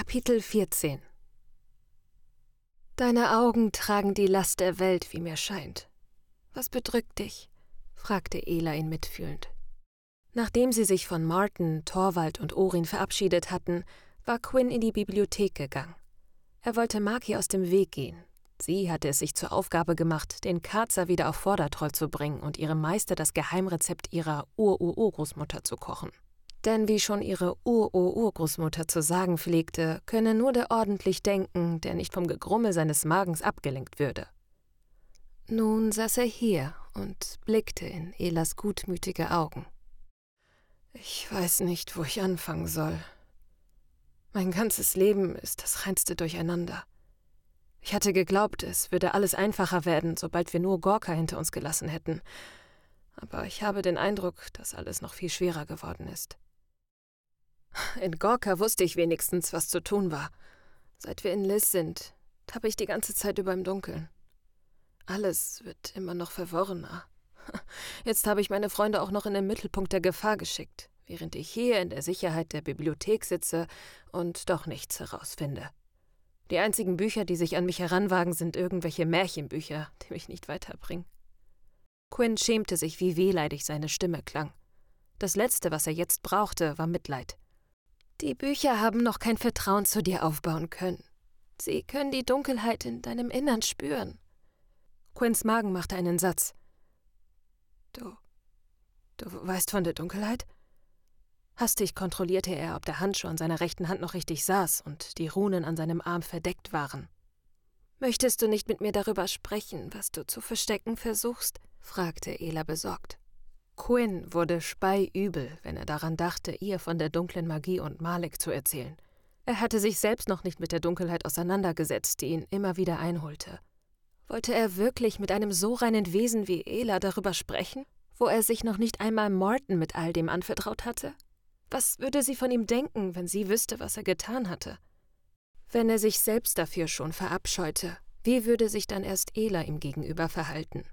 Kapitel 14 Deine Augen tragen die Last der Welt, wie mir scheint. Was bedrückt dich? fragte Ela ihn mitfühlend. Nachdem sie sich von Martin, Torwald und Orin verabschiedet hatten, war Quinn in die Bibliothek gegangen. Er wollte Maki aus dem Weg gehen. Sie hatte es sich zur Aufgabe gemacht, den Karzer wieder auf Vordertroll zu bringen und ihrem Meister das Geheimrezept ihrer Ur-Ur-Urgroßmutter zu kochen. Denn wie schon ihre Ur-Ur-Urgroßmutter zu sagen pflegte, könne nur der ordentlich denken, der nicht vom Gegrummel seines Magens abgelenkt würde. Nun saß er hier und blickte in Elas gutmütige Augen. Ich weiß nicht, wo ich anfangen soll. Mein ganzes Leben ist das reinste Durcheinander. Ich hatte geglaubt, es würde alles einfacher werden, sobald wir nur Gorka hinter uns gelassen hätten. Aber ich habe den Eindruck, dass alles noch viel schwerer geworden ist. In Gorka wusste ich wenigstens, was zu tun war. Seit wir in Liz sind, tappe ich die ganze Zeit über im Dunkeln. Alles wird immer noch verworrener. Jetzt habe ich meine Freunde auch noch in den Mittelpunkt der Gefahr geschickt, während ich hier in der Sicherheit der Bibliothek sitze und doch nichts herausfinde. Die einzigen Bücher, die sich an mich heranwagen, sind irgendwelche Märchenbücher, die mich nicht weiterbringen. Quinn schämte sich, wie wehleidig seine Stimme klang. Das Letzte, was er jetzt brauchte, war Mitleid. Die Bücher haben noch kein Vertrauen zu dir aufbauen können. Sie können die Dunkelheit in deinem Innern spüren. Quinns Magen machte einen Satz. Du. Du weißt von der Dunkelheit? Hastig kontrollierte er, ob der Handschuh an seiner rechten Hand noch richtig saß und die Runen an seinem Arm verdeckt waren. Möchtest du nicht mit mir darüber sprechen, was du zu verstecken versuchst? fragte Ela besorgt. Quinn wurde speiübel, wenn er daran dachte, ihr von der dunklen Magie und Malik zu erzählen. Er hatte sich selbst noch nicht mit der Dunkelheit auseinandergesetzt, die ihn immer wieder einholte. Wollte er wirklich mit einem so reinen Wesen wie Ela darüber sprechen, wo er sich noch nicht einmal Morton mit all dem anvertraut hatte? Was würde sie von ihm denken, wenn sie wüsste, was er getan hatte? Wenn er sich selbst dafür schon verabscheute, wie würde sich dann erst Ela ihm gegenüber verhalten?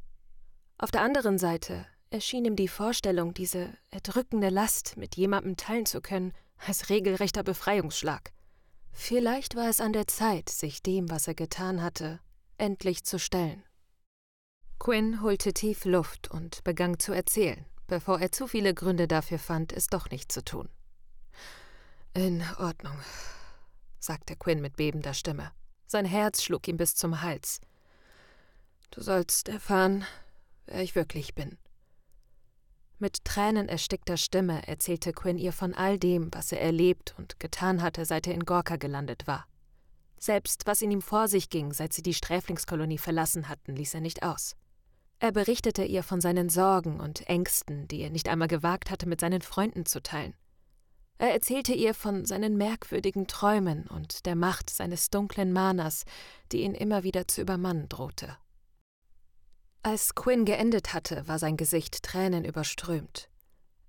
Auf der anderen Seite erschien ihm die Vorstellung, diese erdrückende Last mit jemandem teilen zu können, als regelrechter Befreiungsschlag. Vielleicht war es an der Zeit, sich dem, was er getan hatte, endlich zu stellen. Quinn holte tief Luft und begann zu erzählen, bevor er zu viele Gründe dafür fand, es doch nicht zu tun. In Ordnung, sagte Quinn mit bebender Stimme. Sein Herz schlug ihm bis zum Hals. Du sollst erfahren, wer ich wirklich bin. Mit Tränen erstickter Stimme erzählte Quinn ihr von all dem, was er erlebt und getan hatte, seit er in Gorka gelandet war. Selbst was in ihm vor sich ging, seit sie die Sträflingskolonie verlassen hatten, ließ er nicht aus. Er berichtete ihr von seinen Sorgen und Ängsten, die er nicht einmal gewagt hatte, mit seinen Freunden zu teilen. Er erzählte ihr von seinen merkwürdigen Träumen und der Macht seines dunklen Manas, die ihn immer wieder zu übermannen drohte. Als Quinn geendet hatte, war sein Gesicht Tränen überströmt.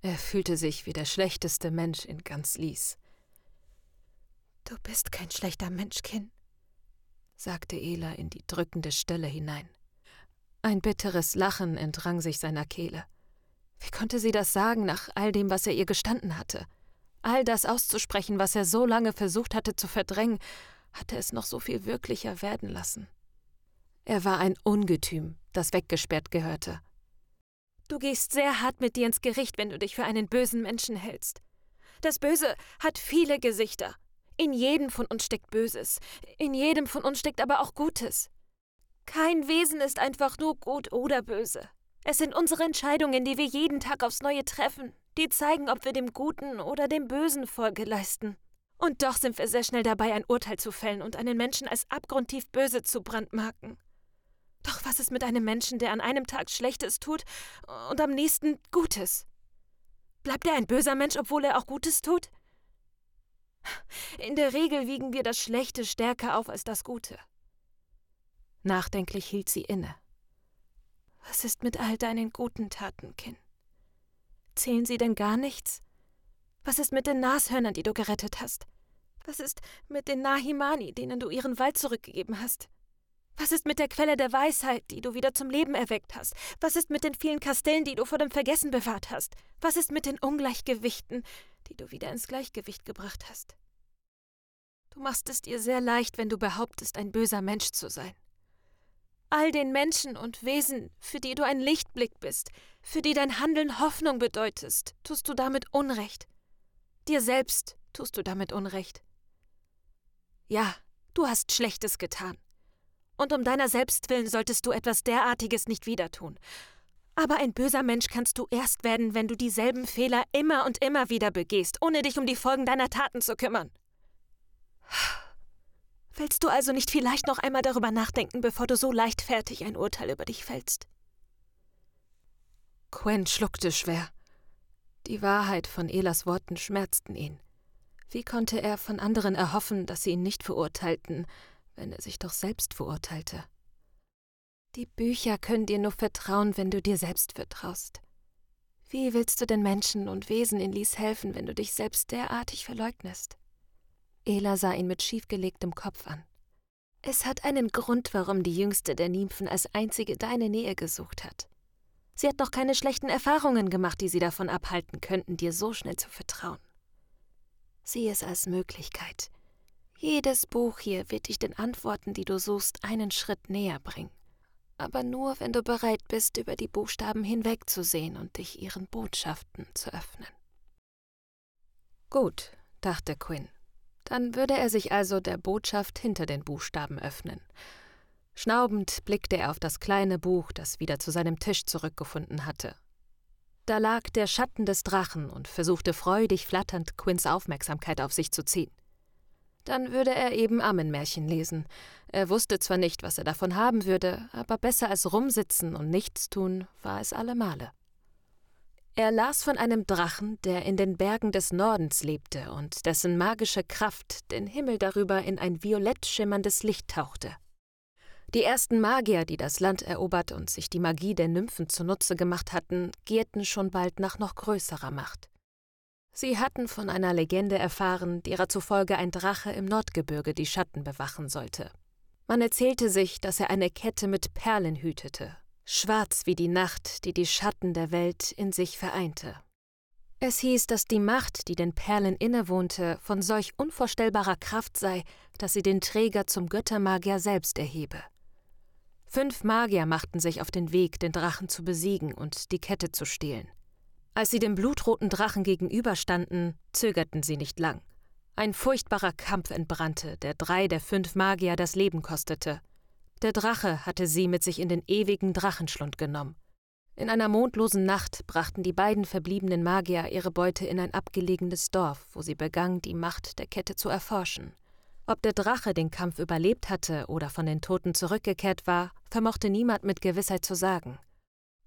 Er fühlte sich wie der schlechteste Mensch in ganz Lies. Du bist kein schlechter Mensch, Kin, sagte Ela in die drückende Stille hinein. Ein bitteres Lachen entrang sich seiner Kehle. Wie konnte sie das sagen nach all dem, was er ihr gestanden hatte? All das auszusprechen, was er so lange versucht hatte zu verdrängen, hatte es noch so viel wirklicher werden lassen. Er war ein Ungetüm, das weggesperrt gehörte. Du gehst sehr hart mit dir ins Gericht, wenn du dich für einen bösen Menschen hältst. Das Böse hat viele Gesichter. In jedem von uns steckt Böses, in jedem von uns steckt aber auch Gutes. Kein Wesen ist einfach nur gut oder böse. Es sind unsere Entscheidungen, die wir jeden Tag aufs Neue treffen, die zeigen, ob wir dem Guten oder dem Bösen Folge leisten. Und doch sind wir sehr schnell dabei, ein Urteil zu fällen und einen Menschen als abgrundtief böse zu brandmarken. Doch was ist mit einem Menschen, der an einem Tag Schlechtes tut und am nächsten Gutes? Bleibt er ein böser Mensch, obwohl er auch Gutes tut? In der Regel wiegen wir das Schlechte stärker auf als das Gute. Nachdenklich hielt sie inne. Was ist mit all deinen guten Taten, Kin? Zählen sie denn gar nichts? Was ist mit den Nashörnern, die du gerettet hast? Was ist mit den Nahimani, denen du ihren Wald zurückgegeben hast? Was ist mit der Quelle der Weisheit, die du wieder zum Leben erweckt hast? Was ist mit den vielen Kastellen, die du vor dem Vergessen bewahrt hast? Was ist mit den Ungleichgewichten, die du wieder ins Gleichgewicht gebracht hast? Du machst es dir sehr leicht, wenn du behauptest, ein böser Mensch zu sein. All den Menschen und Wesen, für die du ein Lichtblick bist, für die dein Handeln Hoffnung bedeutest, tust du damit Unrecht. Dir selbst tust du damit Unrecht. Ja, du hast Schlechtes getan. Und um deiner selbst willen solltest du etwas derartiges nicht wieder tun. Aber ein böser Mensch kannst du erst werden, wenn du dieselben Fehler immer und immer wieder begehst, ohne dich um die Folgen deiner Taten zu kümmern. Willst du also nicht vielleicht noch einmal darüber nachdenken, bevor du so leichtfertig ein Urteil über dich fällst? Quen schluckte schwer. Die Wahrheit von Elas Worten schmerzten ihn. Wie konnte er von anderen erhoffen, dass sie ihn nicht verurteilten, wenn er sich doch selbst verurteilte? Die Bücher können dir nur vertrauen, wenn du dir selbst vertraust. Wie willst du den Menschen und Wesen in Lies helfen, wenn du dich selbst derartig verleugnest? Ela sah ihn mit schiefgelegtem Kopf an. Es hat einen Grund, warum die jüngste der Nymphen als einzige deine Nähe gesucht hat. Sie hat noch keine schlechten Erfahrungen gemacht, die sie davon abhalten könnten, dir so schnell zu vertrauen. Sieh es als Möglichkeit. Jedes Buch hier wird dich den Antworten, die du suchst, einen Schritt näher bringen. Aber nur, wenn du bereit bist, über die Buchstaben hinwegzusehen und dich ihren Botschaften zu öffnen. Gut, dachte Quinn. Dann würde er sich also der Botschaft hinter den Buchstaben öffnen. Schnaubend blickte er auf das kleine Buch, das wieder zu seinem Tisch zurückgefunden hatte. Da lag der Schatten des Drachen und versuchte freudig flatternd Quinns Aufmerksamkeit auf sich zu ziehen. Dann würde er eben Ammenmärchen lesen. Er wusste zwar nicht, was er davon haben würde, aber besser als rumsitzen und nichts tun war es allemale. Er las von einem Drachen, der in den Bergen des Nordens lebte und dessen magische Kraft den Himmel darüber in ein violett schimmerndes Licht tauchte. Die ersten Magier, die das Land erobert und sich die Magie der Nymphen zunutze gemacht hatten, gierten schon bald nach noch größerer Macht. Sie hatten von einer Legende erfahren, derer zufolge ein Drache im Nordgebirge die Schatten bewachen sollte. Man erzählte sich, dass er eine Kette mit Perlen hütete, schwarz wie die Nacht, die die Schatten der Welt in sich vereinte. Es hieß, dass die Macht, die den Perlen innewohnte, von solch unvorstellbarer Kraft sei, dass sie den Träger zum Göttermagier selbst erhebe. Fünf Magier machten sich auf den Weg, den Drachen zu besiegen und die Kette zu stehlen. Als sie dem blutroten Drachen gegenüberstanden, zögerten sie nicht lang. Ein furchtbarer Kampf entbrannte, der drei der fünf Magier das Leben kostete. Der Drache hatte sie mit sich in den ewigen Drachenschlund genommen. In einer mondlosen Nacht brachten die beiden verbliebenen Magier ihre Beute in ein abgelegenes Dorf, wo sie begann, die Macht der Kette zu erforschen. Ob der Drache den Kampf überlebt hatte oder von den Toten zurückgekehrt war, vermochte niemand mit Gewissheit zu sagen.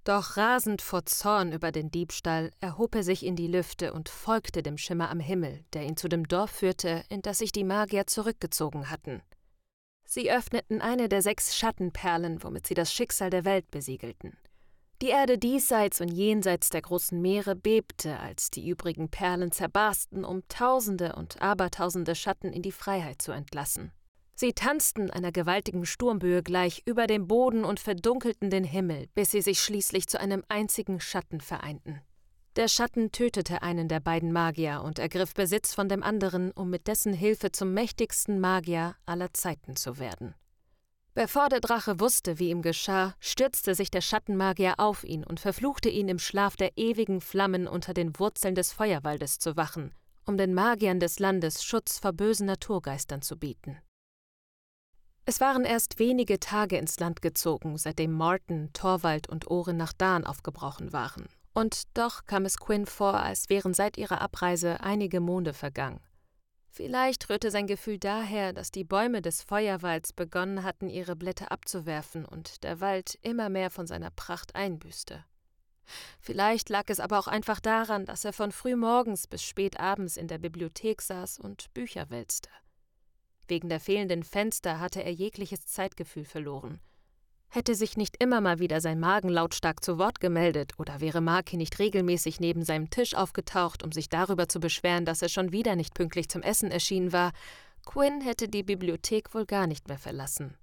Doch rasend vor Zorn über den Diebstahl erhob er sich in die Lüfte und folgte dem Schimmer am Himmel, der ihn zu dem Dorf führte, in das sich die Magier zurückgezogen hatten. Sie öffneten eine der sechs Schattenperlen, womit sie das Schicksal der Welt besiegelten. Die Erde diesseits und jenseits der großen Meere bebte, als die übrigen Perlen zerbarsten, um Tausende und Abertausende Schatten in die Freiheit zu entlassen. Sie tanzten einer gewaltigen Sturmböe gleich über dem Boden und verdunkelten den Himmel, bis sie sich schließlich zu einem einzigen Schatten vereinten. Der Schatten tötete einen der beiden Magier und ergriff Besitz von dem anderen, um mit dessen Hilfe zum mächtigsten Magier aller Zeiten zu werden. Bevor der Drache wusste, wie ihm geschah, stürzte sich der Schattenmagier auf ihn und verfluchte ihn im Schlaf der ewigen Flammen unter den Wurzeln des Feuerwaldes zu wachen, um den Magiern des Landes Schutz vor bösen Naturgeistern zu bieten. Es waren erst wenige Tage ins Land gezogen, seitdem Martin, Torwald und Oren nach Dahn aufgebrochen waren. Und doch kam es Quinn vor, als wären seit ihrer Abreise einige Monde vergangen. Vielleicht rührte sein Gefühl daher, dass die Bäume des Feuerwalds begonnen hatten, ihre Blätter abzuwerfen und der Wald immer mehr von seiner Pracht einbüßte. Vielleicht lag es aber auch einfach daran, dass er von frühmorgens bis spät abends in der Bibliothek saß und Bücher wälzte. Wegen der fehlenden Fenster hatte er jegliches Zeitgefühl verloren Hätte sich nicht immer mal wieder sein Magen lautstark zu Wort gemeldet oder wäre Marky nicht regelmäßig neben seinem Tisch aufgetaucht, um sich darüber zu beschweren, dass er schon wieder nicht pünktlich zum Essen erschienen war, Quinn hätte die Bibliothek wohl gar nicht mehr verlassen.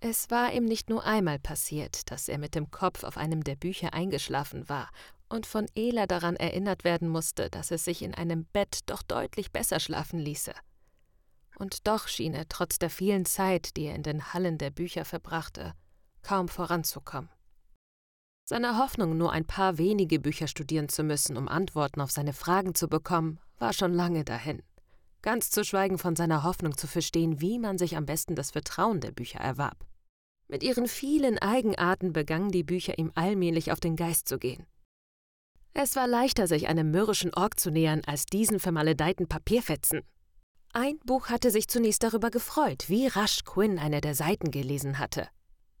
Es war ihm nicht nur einmal passiert, dass er mit dem Kopf auf einem der Bücher eingeschlafen war und von Ela daran erinnert werden musste, dass es sich in einem Bett doch deutlich besser schlafen ließe. Und doch schien er trotz der vielen Zeit, die er in den Hallen der Bücher verbrachte, kaum voranzukommen. Seine Hoffnung, nur ein paar wenige Bücher studieren zu müssen, um Antworten auf seine Fragen zu bekommen, war schon lange dahin. Ganz zu schweigen von seiner Hoffnung zu verstehen, wie man sich am besten das Vertrauen der Bücher erwarb. Mit ihren vielen Eigenarten begannen die Bücher ihm allmählich auf den Geist zu gehen. Es war leichter, sich einem mürrischen Ork zu nähern, als diesen vermaledeiten Papierfetzen. Ein Buch hatte sich zunächst darüber gefreut, wie rasch Quinn eine der Seiten gelesen hatte.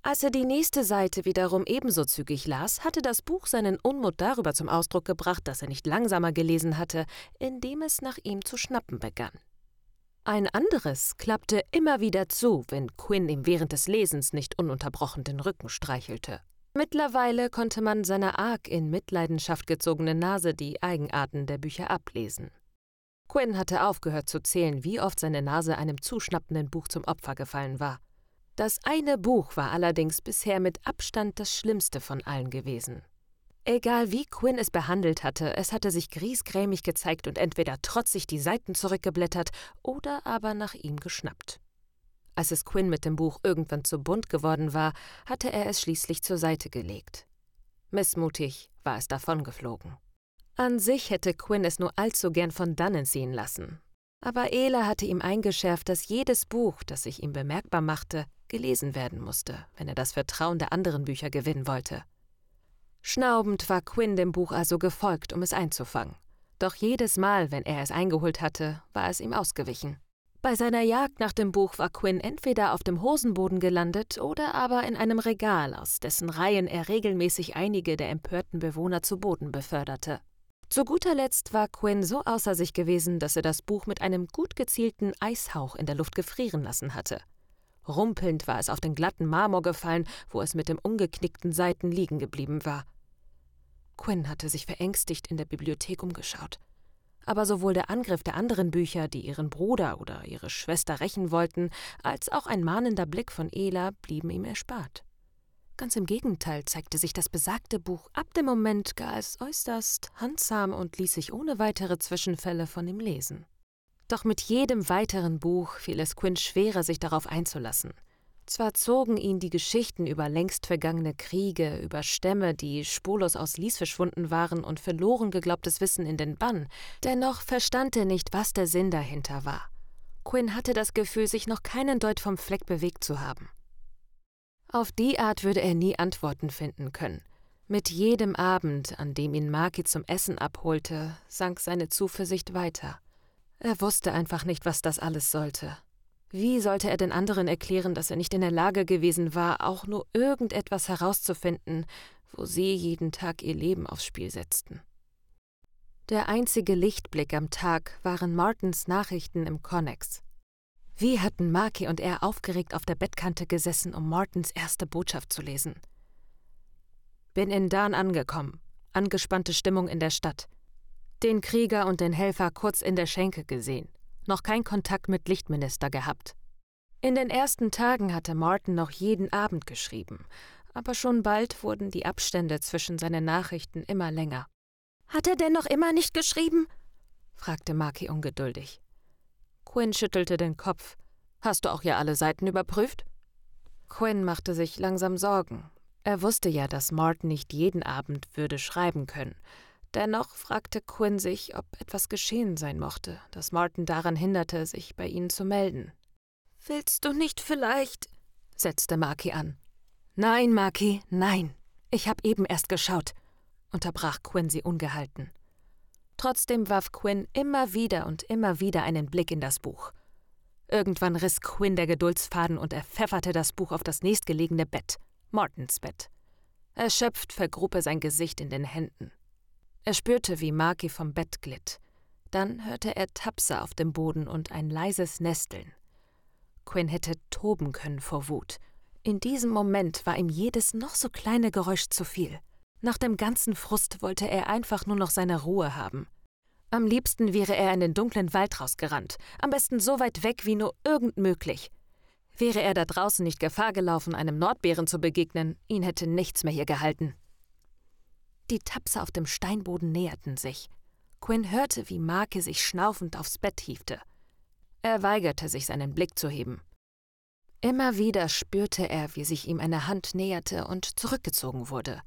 Als er die nächste Seite wiederum ebenso zügig las, hatte das Buch seinen Unmut darüber zum Ausdruck gebracht, dass er nicht langsamer gelesen hatte, indem es nach ihm zu schnappen begann. Ein anderes klappte immer wieder zu, wenn Quinn ihm während des Lesens nicht ununterbrochen den Rücken streichelte. Mittlerweile konnte man seiner arg in Mitleidenschaft gezogenen Nase die Eigenarten der Bücher ablesen. Quinn hatte aufgehört zu zählen, wie oft seine Nase einem zuschnappenden Buch zum Opfer gefallen war. Das eine Buch war allerdings bisher mit Abstand das schlimmste von allen gewesen. Egal wie Quinn es behandelt hatte, es hatte sich griesgrämig gezeigt und entweder trotzig die Seiten zurückgeblättert oder aber nach ihm geschnappt. Als es Quinn mit dem Buch irgendwann zu bunt geworden war, hatte er es schließlich zur Seite gelegt. Missmutig war es davongeflogen. An sich hätte Quinn es nur allzu gern von dannen ziehen lassen. Aber Ela hatte ihm eingeschärft, dass jedes Buch, das sich ihm bemerkbar machte, gelesen werden musste, wenn er das Vertrauen der anderen Bücher gewinnen wollte. Schnaubend war Quinn dem Buch also gefolgt, um es einzufangen. Doch jedes Mal, wenn er es eingeholt hatte, war es ihm ausgewichen. Bei seiner Jagd nach dem Buch war Quinn entweder auf dem Hosenboden gelandet oder aber in einem Regal, aus dessen Reihen er regelmäßig einige der empörten Bewohner zu Boden beförderte. Zu guter Letzt war Quinn so außer sich gewesen, dass er das Buch mit einem gut gezielten Eishauch in der Luft gefrieren lassen hatte. Rumpelnd war es auf den glatten Marmor gefallen, wo es mit dem ungeknickten Seiten liegen geblieben war. Quinn hatte sich verängstigt in der Bibliothek umgeschaut. Aber sowohl der Angriff der anderen Bücher, die ihren Bruder oder ihre Schwester rächen wollten, als auch ein mahnender Blick von Ela blieben ihm erspart. Ganz im Gegenteil zeigte sich das besagte Buch ab dem Moment gar als äußerst handsam und ließ sich ohne weitere Zwischenfälle von ihm lesen. Doch mit jedem weiteren Buch fiel es Quinn schwerer, sich darauf einzulassen. Zwar zogen ihn die Geschichten über längst vergangene Kriege, über Stämme, die spurlos aus Lies verschwunden waren und verloren geglaubtes Wissen in den Bann, dennoch verstand er nicht, was der Sinn dahinter war. Quinn hatte das Gefühl, sich noch keinen Deut vom Fleck bewegt zu haben. Auf die Art würde er nie Antworten finden können. Mit jedem Abend, an dem ihn Maki zum Essen abholte, sank seine Zuversicht weiter. Er wusste einfach nicht, was das alles sollte. Wie sollte er den anderen erklären, dass er nicht in der Lage gewesen war, auch nur irgendetwas herauszufinden, wo sie jeden Tag ihr Leben aufs Spiel setzten? Der einzige Lichtblick am Tag waren Martins Nachrichten im Connex. Wie hatten Maki und er aufgeregt auf der Bettkante gesessen, um Martins erste Botschaft zu lesen. Bin in Dan angekommen. Angespannte Stimmung in der Stadt. Den Krieger und den Helfer kurz in der Schenke gesehen. Noch kein Kontakt mit Lichtminister gehabt. In den ersten Tagen hatte Martin noch jeden Abend geschrieben, aber schon bald wurden die Abstände zwischen seinen Nachrichten immer länger. Hat er denn noch immer nicht geschrieben? fragte Maki ungeduldig. Quinn schüttelte den Kopf. Hast du auch ja alle Seiten überprüft? Quinn machte sich langsam Sorgen. Er wusste ja, dass Martin nicht jeden Abend würde schreiben können, Dennoch fragte Quinn sich, ob etwas geschehen sein mochte, das Martin daran hinderte, sich bei ihnen zu melden. Willst du nicht vielleicht? setzte Maki an. Nein, Maki, nein. Ich habe eben erst geschaut, unterbrach Quinn sie ungehalten. Trotzdem warf Quinn immer wieder und immer wieder einen Blick in das Buch. Irgendwann riss Quinn der Geduldsfaden und er pfefferte das Buch auf das nächstgelegene Bett, Martins Bett. Erschöpft vergrub er sein Gesicht in den Händen. Er spürte, wie Maki vom Bett glitt. Dann hörte er Tapse auf dem Boden und ein leises Nesteln. Quinn hätte toben können vor Wut. In diesem Moment war ihm jedes noch so kleine Geräusch zu viel. Nach dem ganzen Frust wollte er einfach nur noch seine Ruhe haben. Am liebsten wäre er in den dunklen Wald rausgerannt, am besten so weit weg wie nur irgend möglich. Wäre er da draußen nicht Gefahr gelaufen, einem Nordbären zu begegnen, ihn hätte nichts mehr hier gehalten. Die Tapse auf dem Steinboden näherten sich. Quinn hörte, wie Marke sich schnaufend aufs Bett hiefte. Er weigerte sich, seinen Blick zu heben. Immer wieder spürte er, wie sich ihm eine Hand näherte und zurückgezogen wurde.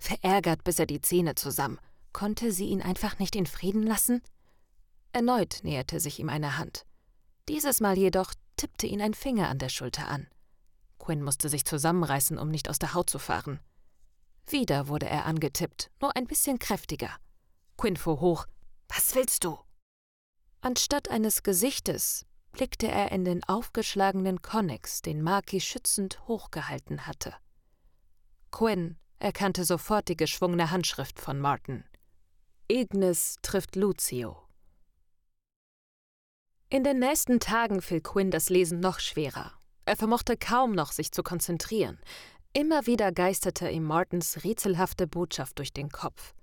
Verärgert biss er die Zähne zusammen. Konnte sie ihn einfach nicht in Frieden lassen? Erneut näherte sich ihm eine Hand. Dieses Mal jedoch tippte ihn ein Finger an der Schulter an. Quinn musste sich zusammenreißen, um nicht aus der Haut zu fahren. Wieder wurde er angetippt, nur ein bisschen kräftiger. Quinn fuhr hoch. Was willst du? Anstatt eines Gesichtes blickte er in den aufgeschlagenen Konnex, den Maki schützend hochgehalten hatte. Quinn erkannte sofort die geschwungene Handschrift von Martin. Ignis trifft Lucio. In den nächsten Tagen fiel Quinn das Lesen noch schwerer. Er vermochte kaum noch, sich zu konzentrieren. Immer wieder geisterte ihm Martins rätselhafte Botschaft durch den Kopf.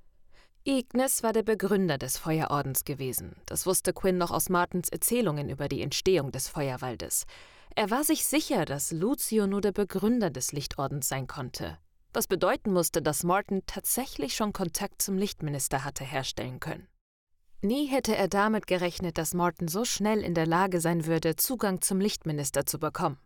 Ignis war der Begründer des Feuerordens gewesen. Das wusste Quinn noch aus Martins Erzählungen über die Entstehung des Feuerwaldes. Er war sich sicher, dass Lucio nur der Begründer des Lichtordens sein konnte. Was bedeuten musste, dass Martin tatsächlich schon Kontakt zum Lichtminister hatte herstellen können. Nie hätte er damit gerechnet, dass Martin so schnell in der Lage sein würde, Zugang zum Lichtminister zu bekommen.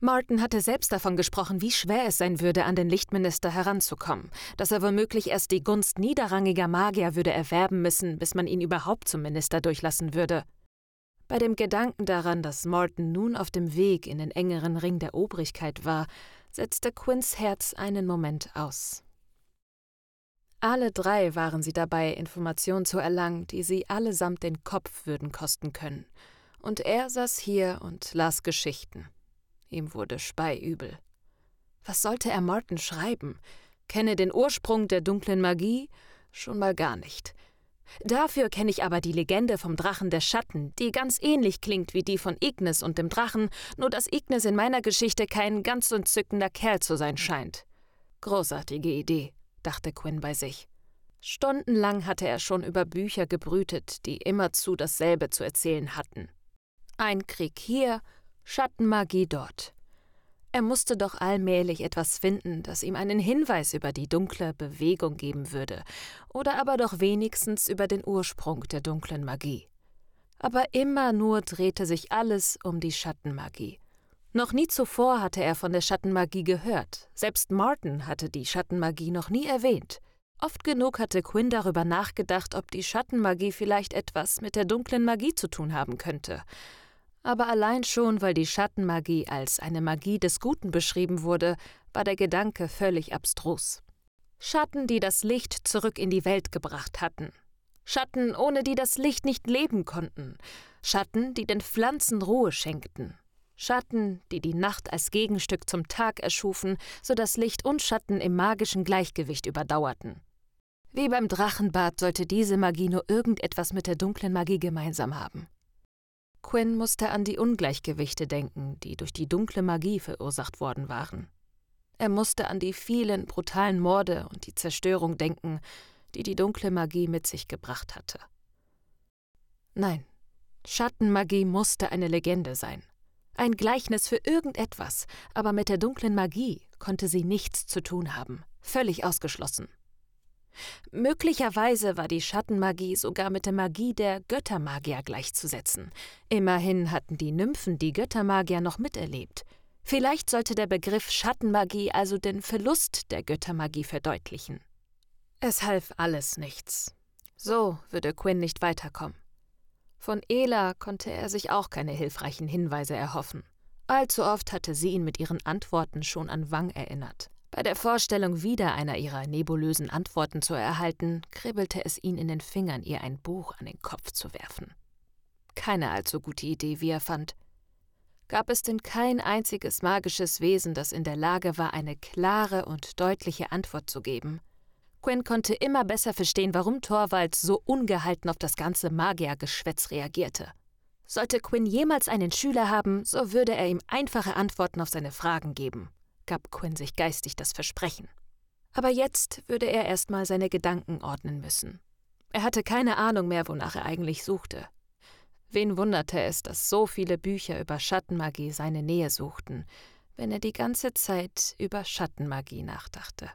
Martin hatte selbst davon gesprochen, wie schwer es sein würde, an den Lichtminister heranzukommen, dass er womöglich erst die Gunst niederrangiger Magier würde erwerben müssen, bis man ihn überhaupt zum Minister durchlassen würde. Bei dem Gedanken daran, dass Martin nun auf dem Weg in den engeren Ring der Obrigkeit war, setzte Quinns Herz einen Moment aus. Alle drei waren sie dabei, Informationen zu erlangen, die sie allesamt den Kopf würden kosten können. Und er saß hier und las Geschichten. Ihm wurde speiübel. Was sollte er Martin schreiben? Kenne den Ursprung der dunklen Magie? Schon mal gar nicht. Dafür kenne ich aber die Legende vom Drachen der Schatten, die ganz ähnlich klingt wie die von Ignis und dem Drachen, nur dass Ignis in meiner Geschichte kein ganz entzückender Kerl zu sein scheint. Großartige Idee, dachte Quinn bei sich. Stundenlang hatte er schon über Bücher gebrütet, die immerzu dasselbe zu erzählen hatten. Ein Krieg hier, Schattenmagie dort. Er musste doch allmählich etwas finden, das ihm einen Hinweis über die dunkle Bewegung geben würde, oder aber doch wenigstens über den Ursprung der dunklen Magie. Aber immer nur drehte sich alles um die Schattenmagie. Noch nie zuvor hatte er von der Schattenmagie gehört, selbst Martin hatte die Schattenmagie noch nie erwähnt. Oft genug hatte Quinn darüber nachgedacht, ob die Schattenmagie vielleicht etwas mit der dunklen Magie zu tun haben könnte aber allein schon, weil die Schattenmagie als eine Magie des Guten beschrieben wurde, war der Gedanke völlig abstrus. Schatten, die das Licht zurück in die Welt gebracht hatten. Schatten, ohne die das Licht nicht leben konnten. Schatten, die den Pflanzen Ruhe schenkten. Schatten, die die Nacht als Gegenstück zum Tag erschufen, so dass Licht und Schatten im magischen Gleichgewicht überdauerten. Wie beim Drachenbad sollte diese Magie nur irgendetwas mit der dunklen Magie gemeinsam haben. Quinn musste an die Ungleichgewichte denken, die durch die dunkle Magie verursacht worden waren. Er musste an die vielen brutalen Morde und die Zerstörung denken, die die dunkle Magie mit sich gebracht hatte. Nein, Schattenmagie musste eine Legende sein. Ein Gleichnis für irgendetwas, aber mit der dunklen Magie konnte sie nichts zu tun haben, völlig ausgeschlossen. Möglicherweise war die Schattenmagie sogar mit der Magie der Göttermagier gleichzusetzen. Immerhin hatten die Nymphen die Göttermagier noch miterlebt. Vielleicht sollte der Begriff Schattenmagie also den Verlust der Göttermagie verdeutlichen. Es half alles nichts. So würde Quinn nicht weiterkommen. Von Ela konnte er sich auch keine hilfreichen Hinweise erhoffen. Allzu oft hatte sie ihn mit ihren Antworten schon an Wang erinnert. Bei der Vorstellung, wieder einer ihrer nebulösen Antworten zu erhalten, kribbelte es ihn in den Fingern, ihr ein Buch an den Kopf zu werfen. Keine allzu gute Idee, wie er fand. Gab es denn kein einziges magisches Wesen, das in der Lage war, eine klare und deutliche Antwort zu geben? Quinn konnte immer besser verstehen, warum Torvald so ungehalten auf das ganze Magiergeschwätz reagierte. Sollte Quinn jemals einen Schüler haben, so würde er ihm einfache Antworten auf seine Fragen geben gab Quinn sich geistig das Versprechen. Aber jetzt würde er erstmal seine Gedanken ordnen müssen. Er hatte keine Ahnung mehr, wonach er eigentlich suchte. Wen wunderte es, dass so viele Bücher über Schattenmagie seine Nähe suchten, wenn er die ganze Zeit über Schattenmagie nachdachte.